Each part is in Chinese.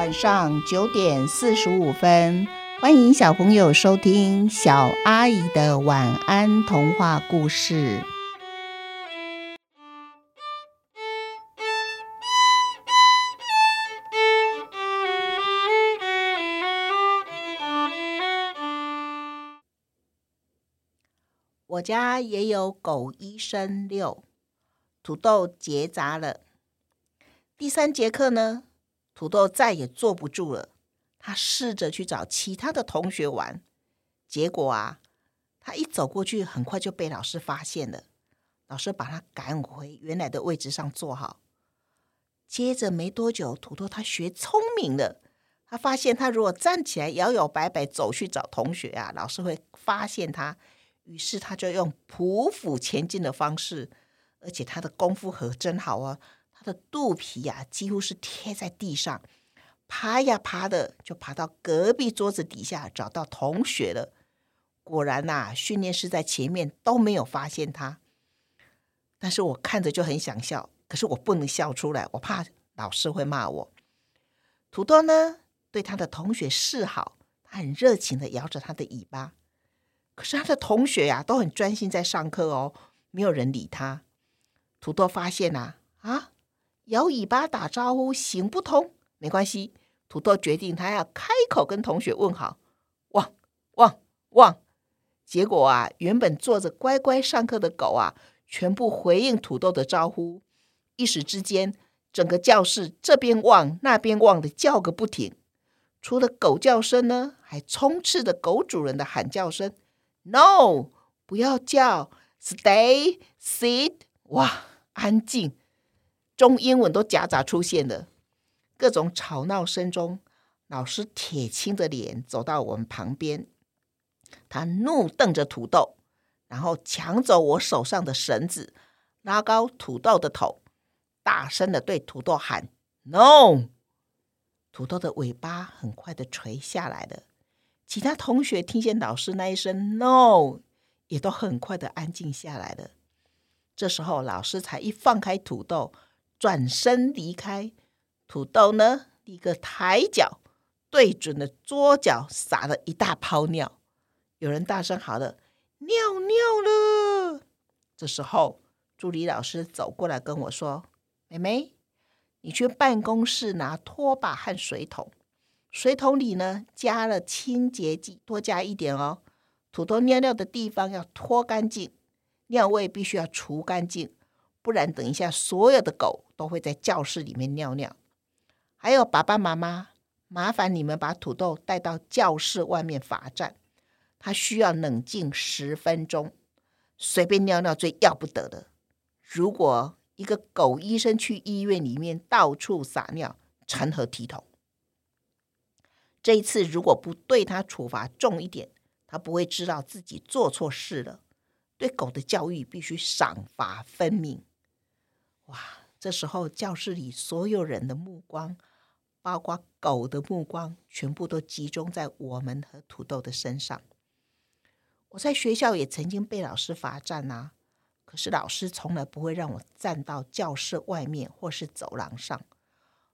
晚上九点四十五分，欢迎小朋友收听小阿姨的晚安童话故事。我家也有狗医生六，土豆结扎了。第三节课呢，土豆再也坐不住了，他试着去找其他的同学玩，结果啊，他一走过去，很快就被老师发现了。老师把他赶回原来的位置上坐好。接着没多久，土豆他学聪明了，他发现他如果站起来摇摇摆摆走去找同学啊，老师会发现他。于是他就用匍匐前进的方式，而且他的功夫可真好哦，他的肚皮呀、几乎是贴在地上，爬呀爬的就爬到隔壁桌子底下找到同学了。果然呐、训练师在前面都没有发现他，但是我看着就很想笑，可是我不能笑出来，我怕老师会骂我。土豆呢，对他的同学示好，他很热情的摇着他的尾巴。可是他的同学呀、都很专心在上课哦，没有人理他。土豆发现呐、啊，摇尾巴打招呼行不通，没关系。土豆决定他要开口跟同学问好，汪汪汪。结果啊，原本坐着乖乖上课的狗啊，全部回应土豆的招呼。一时之间，整个教室这边汪那边汪的叫个不停。除了狗叫声呢，还充斥着狗主人的喊叫声。No，不要叫，Stay, sit，哇，安静。中英文都夹杂出现了，各种吵闹声中，老师铁青的脸走到我们旁边，他怒瞪着土豆，然后抢走我手上的绳子，拉高土豆的头，大声的对土豆喊：“No！” 土豆的尾巴很快的垂下来了。其他同学听见老师那一声 “no”，也都很快的安静下来了。这时候，老师才一放开土豆，转身离开。土豆呢，立刻抬脚对准了桌角，撒了一大泡尿。有人大声喊了：“尿尿了！”这时候，助理老师走过来跟我说：“妹妹，你去办公室拿拖把和水桶。”水桶里呢，加了清洁剂，多加一点哦。土豆尿尿的地方要拖干净，尿味必须要除干净，不然等一下所有的狗都会在教室里面尿尿。还有爸爸妈妈，麻烦你们把土豆带到教室外面罚站，他需要冷静十分钟。随便尿尿最要不得的，如果一个狗医生去医院里面到处撒尿，成何体统？这一次如果不对他处罚重一点，他不会知道自己做错事了。对狗的教育必须赏罚分明。哇！这时候教室里所有人的目光，包括狗的目光，全部都集中在我们和土豆的身上。我在学校也曾经被老师罚站呐，可是老师从来不会让我站到教室外面或是走廊上。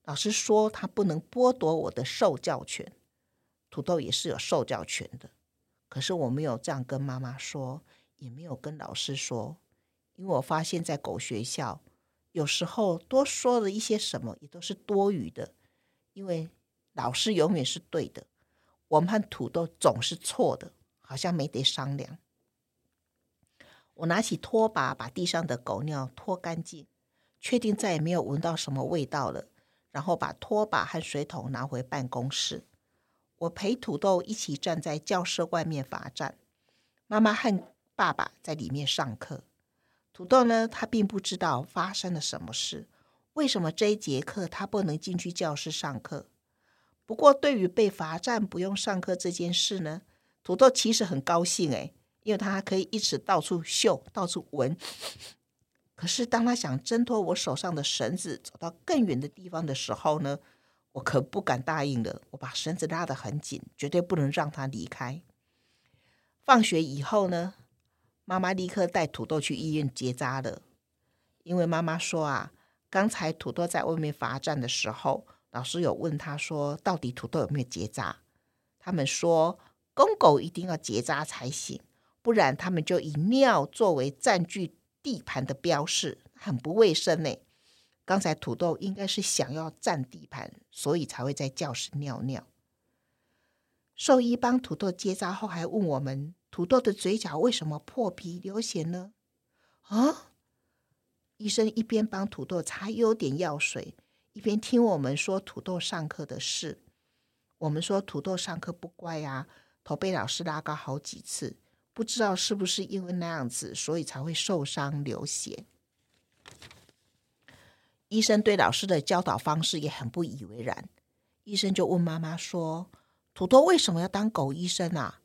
老师说他不能剥夺我的受教权，土豆也是有受教权的。可是我没有这样跟妈妈说，也没有跟老师说，因为我发现，在狗学校，有时候多说了一些什么也都是多余的，因为老师永远是对的，我们和土豆总是错的，好像没得商量。我拿起拖把，把地上的狗尿拖干净，确定再也没有闻到什么味道了。然后把拖把和水桶拿回办公室。我陪土豆一起站在教室外面罚站。妈妈和爸爸在里面上课。土豆呢，他并不知道发生了什么事。为什么这一节课他不能进去教室上课？不过对于被罚站不用上课这件事呢，土豆其实很高兴诶，因为他可以一直到处嗅、到处闻。可是，当他想挣脱我手上的绳子，走到更远的地方的时候呢，我可不敢答应了。我把绳子拉得很紧，绝对不能让他离开。放学以后呢，妈妈立刻带土豆去医院结扎了。因为妈妈说啊，刚才土豆在外面罚站的时候，老师有问他说，到底土豆有没有结扎？他们说，公狗一定要结扎才行，不然他们就以尿作为占据地盘的标示，很不卫生呢。刚才土豆应该是想要占地盘，所以才会在教室尿尿。兽医帮土豆结扎后，还问我们：土豆的嘴角为什么破皮流血呢？啊！医生一边帮土豆擦优点药水，一边听我们说土豆上课的事。我们说土豆上课不乖啊，头被老师拉高好几次，不知道是不是因为那样子，所以才会受伤流血。医生对老师的教导方式也很不以为然。医生就问妈妈说：“土豆为什么要当狗医生啊？”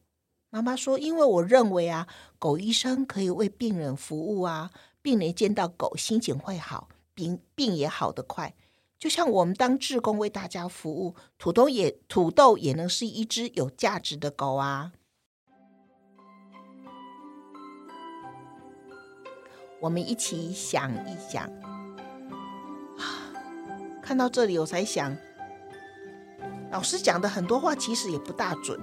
妈妈说：“因为我认为啊，狗医生可以为病人服务啊，病人见到狗心情会好，病病也好得快。就像我们当志工为大家服务，土豆也土豆也能是一只有价值的狗啊。”我们一起想一想。看到这里，我才想，老师讲的很多话其实也不大准。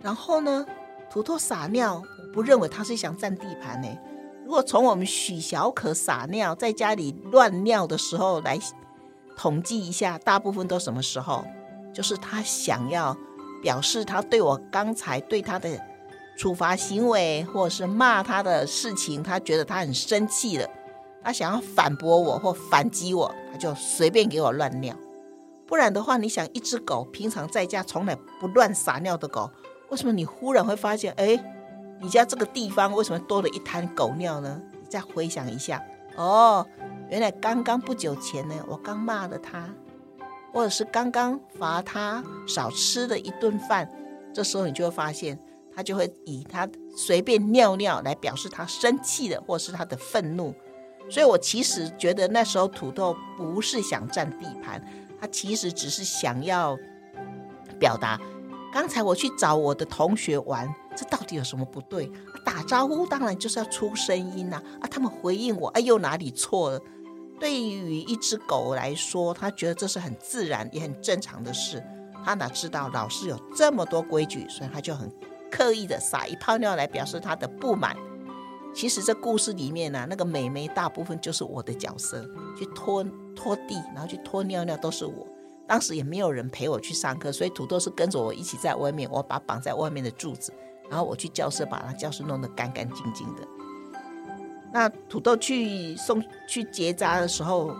然后呢，土豆撒尿，我不认为他是想占地盘呢。如果从我们许小可撒尿在家里乱尿的时候来统计一下，大部分都什么时候？就是他想要表示他对我刚才对他的处罚行为，或者是骂他的事情，他觉得他很生气了。他想要反驳我或反击我，他就随便给我乱尿。不然的话，你想一只狗平常在家从来不乱撒尿的狗，为什么你忽然会发现，哎，你家这个地方为什么多了一滩狗尿呢？你再回想一下，哦，原来刚刚不久前呢，我刚骂了他，或者是刚刚罚他少吃了一顿饭，这时候你就会发现，他就会以他随便尿尿来表示他生气了，或是他的愤怒。所以，我其实觉得那时候土豆不是想占地盘，他其实只是想要表达，刚才我去找我的同学玩，这到底有什么不对？打招呼当然就是要出声音呐，啊，他们回应我，哎，又哪里错了？对于一只狗来说，他觉得这是很自然也很正常的事，他哪知道老师有这么多规矩，所以他就很刻意的撒一泡尿来表示他的不满。其实这故事里面呢、那个美眉大部分就是我的角色，去拖拖地，然后去拖尿尿都是我。当时也没有人陪我去上课，所以土豆是跟着我一起在外面，我把绑在外面的柱子，然后我去教室把他教室弄得干干净净的。那土豆去送去结扎的时候，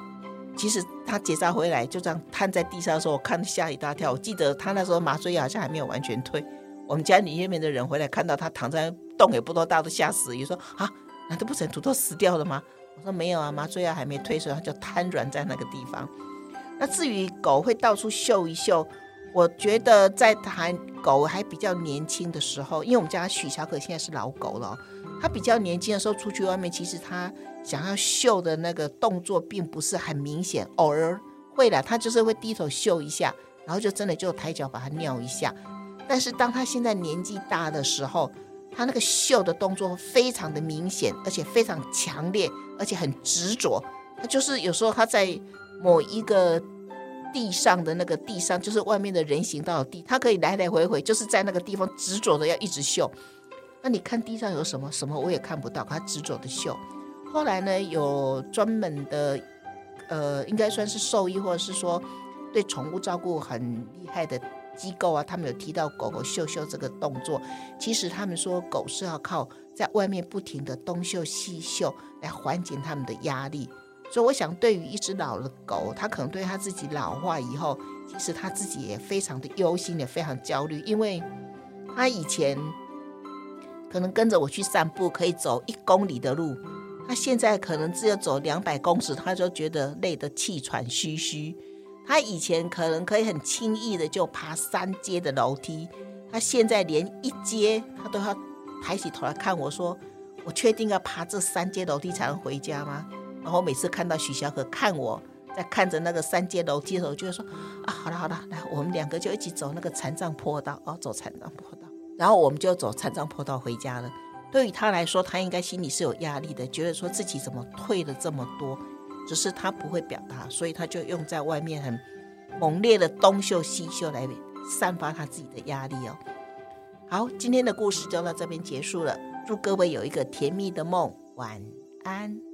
其实他结扎回来就这样瘫在地上的时候，我看吓一大跳。我记得他那时候麻醉药好像还没有完全退。我们家里面的人回来看到他躺在洞也不多大，都吓死。也说啊，难道不成土豆死掉了吗？我说没有啊，麻醉药还没退，所以他就瘫软在那个地方。那至于狗会到处嗅一嗅，我觉得在谈狗还比较年轻的时候，因为我们家许小可现在是老狗了，它比较年轻的时候出去外面，其实它想要嗅的那个动作并不是很明显，偶尔会的，它就是会低头嗅一下，然后就真的就抬脚把它尿一下。但是当他现在年纪大的时候，他那个嗅的动作非常的明显，而且非常强烈，而且很执着。他就是有时候他在某一个地上的那个地上，就是外面的人行道的地，他可以来来回回，就是在那个地方执着的要一直嗅。那你看地上有什么？什么我也看不到，他执着的嗅。后来呢，有专门的，呃，应该算是兽医，或者是说对宠物照顾很厉害的。机构啊，他们有提到狗狗嗅嗅这个动作。其实他们说狗是要靠在外面不停的东嗅西嗅来缓解他们的压力。所以我想，对于一只老的狗，它可能对它自己老化以后，其实它自己也非常的忧心，也非常焦虑，因为它以前可能跟着我去散步，可以走一公里的路，它现在可能只有走两百公尺，它就觉得累得气喘吁吁。它以前可能可以很轻易的就爬三阶的楼梯，它现在连一阶他都要抬起头来看我说：“我确定要爬这三阶楼梯才能回家吗？”然后每次看到许小可看我在看着那个三阶楼梯的时候，就会说：“啊，好了好了，来，我们两个就一起走那个残障坡道哦，走残障坡道。”然后我们就走残障坡道回家了。对于他来说，他应该心里是有压力的，觉得说自己怎么退了这么多。只是他不会表达，所以他就用在外面很猛烈的东秀西秀来散发他自己的压力哦。好，今天的故事就到这边结束了，祝各位有一个甜蜜的梦，晚安。